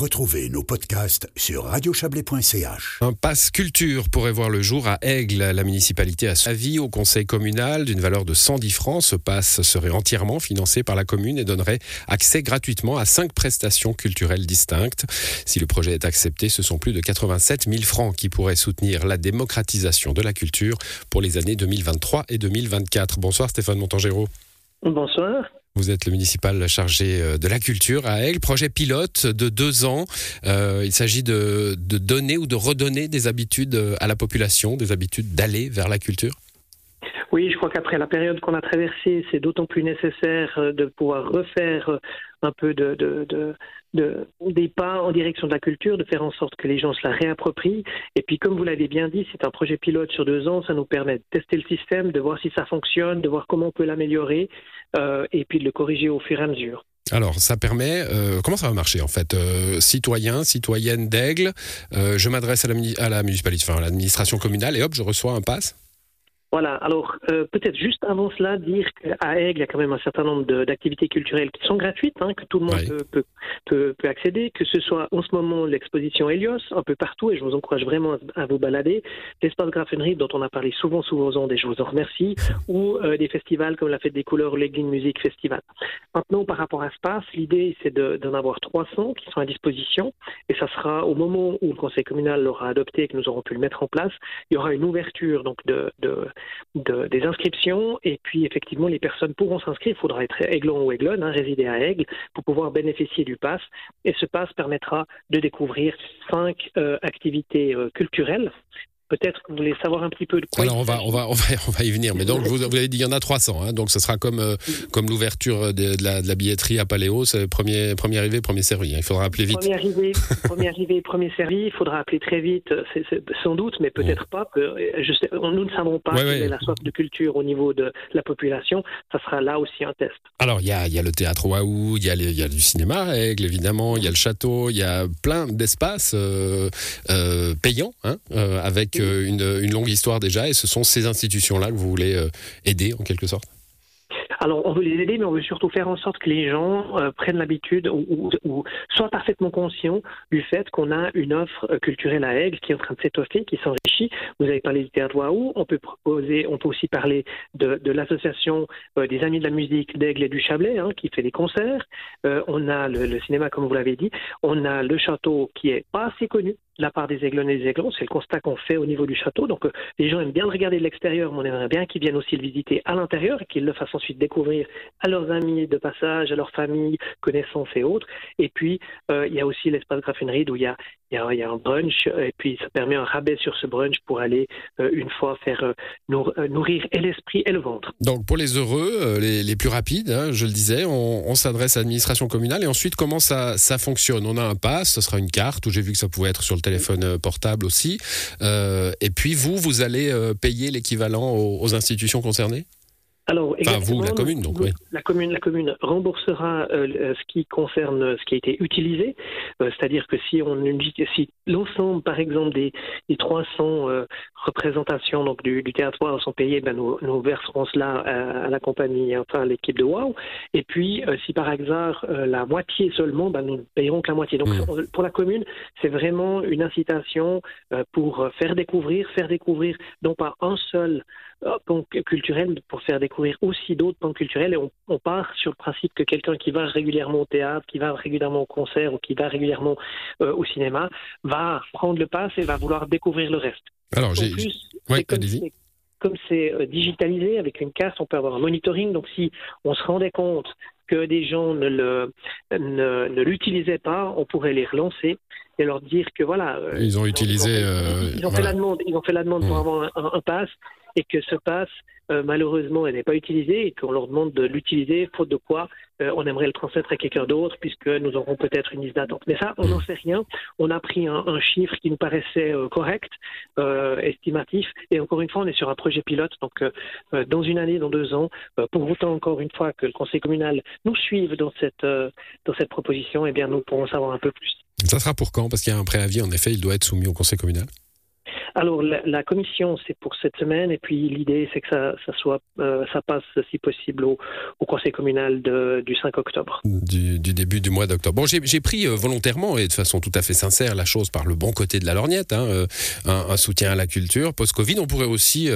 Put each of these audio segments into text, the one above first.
Retrouvez nos podcasts sur radiochablais.ch. Un pass culture pourrait voir le jour à Aigle. La municipalité a avis au conseil communal d'une valeur de 110 francs. Ce pass serait entièrement financé par la commune et donnerait accès gratuitement à cinq prestations culturelles distinctes. Si le projet est accepté, ce sont plus de 87 000 francs qui pourraient soutenir la démocratisation de la culture pour les années 2023 et 2024. Bonsoir Stéphane Montangero. Bonsoir. Vous êtes le municipal chargé euh, de la culture à Aigle, projet pilote de deux ans. Euh, il s'agit de, donner ou de redonner des habitudes euh, à la population, des habitudes d'aller vers la culture oui, je crois qu'après la période qu'on a traversée, c'est d'autant plus nécessaire de pouvoir refaire un peu de, de, des pas en direction de la culture, de faire en sorte que les gens se la réapproprient. Et puis, comme vous l'avez bien dit, c'est un projet pilote sur deux ans. Ça nous permet de tester le système, de voir si ça fonctionne, de voir comment on peut l'améliorer euh, et puis de le corriger au fur et à mesure. Alors, ça permet. Euh, comment ça va marcher en fait euh, Citoyen, citoyenne d'Aigle, je m'adresse à la, à la municipalité, enfin à l'administration communale, et hop, je reçois un pass? Voilà, alors euh, peut-être juste avant cela, dire qu'à Aigle, il y a quand même un certain nombre d'activités culturelles qui sont gratuites, hein, que tout le monde peut, peut, peut, accéder, que ce soit en ce moment l'exposition Helios, un peu partout, et je vous encourage vraiment à, vous balader, l'espace Grafenried dont on a parlé souvent sous vos ondes, et je vous en remercie, ou euh, des festivals comme la Fête des Couleurs ou l'Aigle Music Festival. Maintenant, par rapport à Space, l'idée c'est d'en avoir 300 qui sont à disposition, et ça sera au moment où le Conseil communal l'aura adopté et que nous aurons pu le mettre en place, il y aura une ouverture donc de, de des inscriptions et puis effectivement les personnes pourront s'inscrire. Il faudra être aiglon ou aiglonne, hein, résider à Aigle pour pouvoir bénéficier du pass. Et ce pass permettra de découvrir cinq euh, activités euh, culturelles peut-être que vous voulez savoir un petit peu de quoi. Alors on va, on va, on va, on va y venir. Mais donc vous, vous avez dit il y en a 300. Hein, donc ce sera comme, euh, comme l'ouverture de, de, la, de, la, billetterie à Paléo, c'est premier, premier arrivé, premier servi. Hein. Il faudra appeler vite. Premier arrivé, premier arrivé, premier servi. Il faudra appeler très vite, sans doute, mais peut-être pas. Je sais, nous ne savons pas quelle est la soif de culture au niveau de la population. Ça sera là aussi un test. Alors il y a, y a, le théâtre Waouh, il y, y a du cinéma à Aigle, évidemment, il y a le château, il y a plein d'espaces euh, euh, payants hein, euh, avec euh, une, longue histoire déjà, et ce sont ces institutions-là que vous voulez euh, aider en quelque sorte? Alors, on veut les aider, mais on veut surtout faire en sorte que les gens euh, prennent l'habitude ou, soient parfaitement conscients du fait qu'on a une offre culturelle à Aigle qui est en train de s'étoffer, qui s'enrichit. Vous avez parlé du théâtre Waouh, on peut proposer, on peut aussi parler de, l'association des Amis de la musique d'Aigle et du Chablais, hein, qui fait des concerts. on a le, le, cinéma, comme vous l'avez dit. On a le château qui est pas assez connu, la part des aiglons et des aiglons. C'est le constat qu'on fait au niveau du château. Donc euh, les gens aiment bien le regarder de l'extérieur, mais on aimerait bien qu'ils viennent aussi le visiter à l'intérieur et qu'ils le fassent ensuite découvrir à leurs amis de passage, à leurs familles, connaissances et autres. Et puis euh, il y a aussi l'espace Grafenried où il y a, il y, a, un brunch et puis ça permet un rabais sur ce brunch pour aller euh, une fois faire nourrir et l'esprit et le ventre. Donc pour les heureux, les, plus rapides, hein, je le disais, on, s'adresse à l'administration communale et ensuite comment ça, ça fonctionne? On a un pass, ce sera une carte où j'ai vu que ça pouvait être sur le téléphone euh, portable aussi. Euh, et puis vous, vous allez euh, payer l'équivalent aux, institutions concernées? Alors, enfin, vous, la commune, donc, oui. La commune, la commune remboursera ce qui concerne ce qui a été utilisé, c'est-à-dire que si on si l'ensemble, par exemple, des, des 300 représentations donc du, du théâtre sont payées, ben nous, nous verserons cela à, la compagnie, enfin à l'équipe de Wow. Et puis, euh, si par hasard euh, la moitié seulement, ben nous ne payerons que la moitié. Donc mmh. pour la commune, c'est vraiment une incitation euh, pour faire découvrir, faire découvrir non pas un seul pan culturel, pour faire découvrir aussi d'autres pans culturels. Et on, on, part sur le principe que quelqu'un qui va régulièrement au théâtre, qui va régulièrement au concert ou qui va régulièrement au cinéma, va prendre le pass et va vouloir découvrir le reste. Alors, j'ai. Oui, comme c'est euh, digitalisé avec une carte, on peut avoir un monitoring. Donc, si on se rendait compte que des gens ne le ne, l'utilisaient pas, on pourrait les relancer et leur dire que voilà. Euh, ils ont utilisé. Ils ont, fait la demande. Ils ont fait la demande pour mmh. avoir un, un pass et que ce pass, euh, malheureusement, elle n'est pas utilisé et qu'on leur demande de l'utiliser, faute de quoi euh, on aimerait le transmettre à quelqu'un d'autre puisque nous aurons peut-être une liste d'attente. Mais ça, on n'en sait rien. On a pris un, chiffre qui nous paraissait euh, correct, estimatif, et encore une fois, on est sur un projet pilote. Donc, dans une année, dans deux ans, pour autant, encore une fois, que le conseil communal nous suive dans cette, dans cette proposition, eh bien, nous pourrons savoir un peu plus. Ça sera pour quand? Parce qu'il y a un préavis, en effet, il doit être soumis au conseil communal. Alors la, commission c'est pour cette semaine et puis l'idée c'est que ça, ça soit euh, ça passe si possible au, conseil communal du 5 octobre. Du, début du mois d'octobre. Bon j'ai pris euh, volontairement et de façon tout à fait sincère la chose par le bon côté de la lorgnette, hein, euh, un, soutien à la culture post-Covid. On pourrait aussi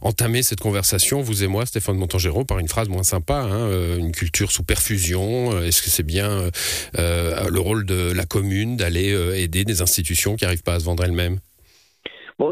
entamer cette conversation vous et moi Stéphane Montangéro par une phrase moins sympa, hein, une culture sous perfusion. Est-ce que c'est bien le rôle de la commune d'aller aider des institutions qui n'arrivent pas à se vendre elles-mêmes?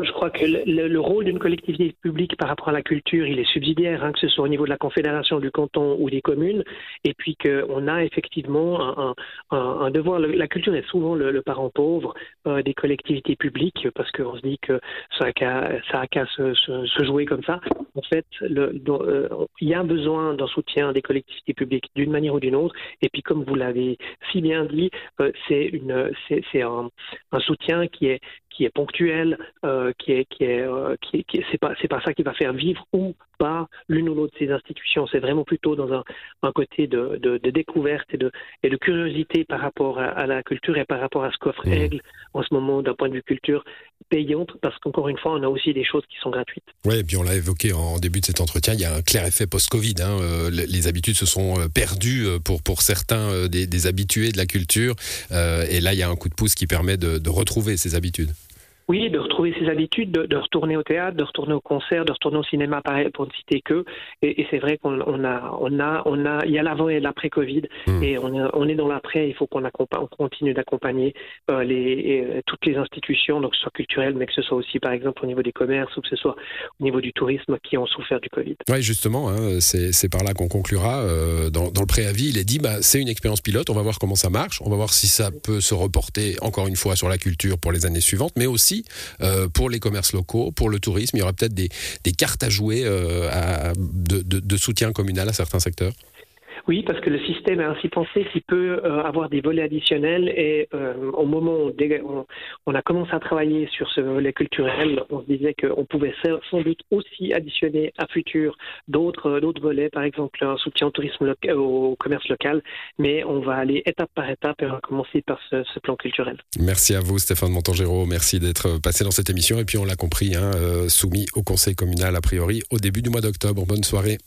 Je crois que le, rôle d'une collectivité publique par rapport à la culture, il est subsidiaire, hein, que ce soit au niveau de la confédération, du canton ou des communes, et puis qu'on a effectivement un, devoir. La culture est souvent le, parent pauvre euh, des collectivités publiques, parce qu'on se dit que ça a qu'à se, jouer comme ça. En fait, euh, il y a besoin d'un soutien des collectivités publiques d'une manière ou d'une autre, et puis comme vous l'avez si bien dit, euh, c'est un, un soutien qui est qui est ponctuel, euh, qui est qui est euh, qui, qui c'est pas c'est pas ça qui va faire vivre ou pas l'une ou l'autre de ces institutions. C'est vraiment plutôt dans un, un côté de, de, de, découverte et de et de curiosité par rapport à, la culture et par rapport à ce qu'offre mmh. Aigle en ce moment d'un point de vue culture payante parce qu'encore une fois on a aussi des choses qui sont gratuites. Oui, et puis on l'a évoqué en début de cet entretien, il y a un clair effet post-Covid. Hein, euh, les habitudes se sont perdues pour pour certains des, des habitués de la culture et là il y a un coup de pouce qui permet de, de retrouver ces habitudes. Oui, de retrouver ses habitudes, de, retourner au théâtre, de retourner au concert, de retourner au cinéma, pour ne citer que. Et, c'est vrai qu'on a, on a, on a, il y a l'avant et l'après Covid, hmm. et on, est dans l'après. Il faut qu'on continue d'accompagner euh, les, euh, toutes les institutions, donc que ce soit culturelles, mais que ce soit aussi, par exemple, au niveau des commerces ou que ce soit au niveau du tourisme, qui ont souffert du Covid. Oui, justement, hein, c'est par là qu'on conclura. Euh, dans, le préavis, il est dit, bah, c'est une expérience pilote. On va voir comment ça marche. On va voir si ça peut se reporter encore une fois sur la culture pour les années suivantes, mais aussi euh, pour les commerces locaux, pour le tourisme. Il y aura peut-être des, cartes à jouer euh, de, soutien communal à certains secteurs. Oui, parce que le système est ainsi pensé qu'il peut euh, avoir des volets additionnels et euh, au moment où on, a commencé à travailler sur ce volet culturel, on se disait qu'on pouvait sans doute aussi additionner à futur d'autres euh, d'autres volets, par exemple un soutien au tourisme au commerce local, mais on va aller étape par étape et on va commencer par ce, plan culturel. Merci à vous Stéphane Montangéro, merci d'être passé dans cette émission et puis on l'a compris, hein, soumis au conseil communal a priori au début du mois d'octobre. Bonne soirée.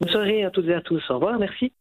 Bonne soirée à toutes et à tous. Au revoir, merci.